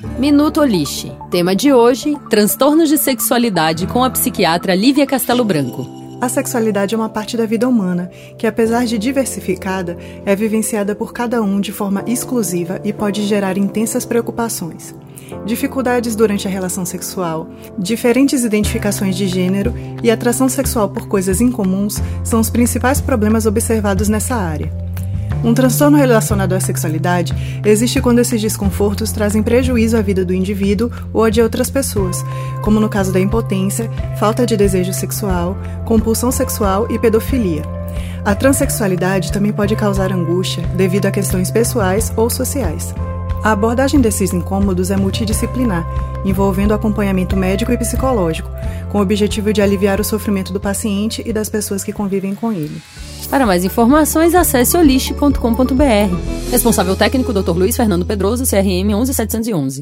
Minuto Olixe. Tema de hoje: transtornos de sexualidade com a psiquiatra Lívia Castelo Branco. A sexualidade é uma parte da vida humana que, apesar de diversificada, é vivenciada por cada um de forma exclusiva e pode gerar intensas preocupações. Dificuldades durante a relação sexual, diferentes identificações de gênero e atração sexual por coisas incomuns são os principais problemas observados nessa área. Um transtorno relacionado à sexualidade existe quando esses desconfortos trazem prejuízo à vida do indivíduo ou a de outras pessoas, como no caso da impotência, falta de desejo sexual, compulsão sexual e pedofilia. A transexualidade também pode causar angústia devido a questões pessoais ou sociais. A abordagem desses incômodos é multidisciplinar, envolvendo acompanhamento médico e psicológico, com o objetivo de aliviar o sofrimento do paciente e das pessoas que convivem com ele. Para mais informações, acesse oliste.com.br. Responsável técnico Dr. Luiz Fernando Pedroso, CRM 11711.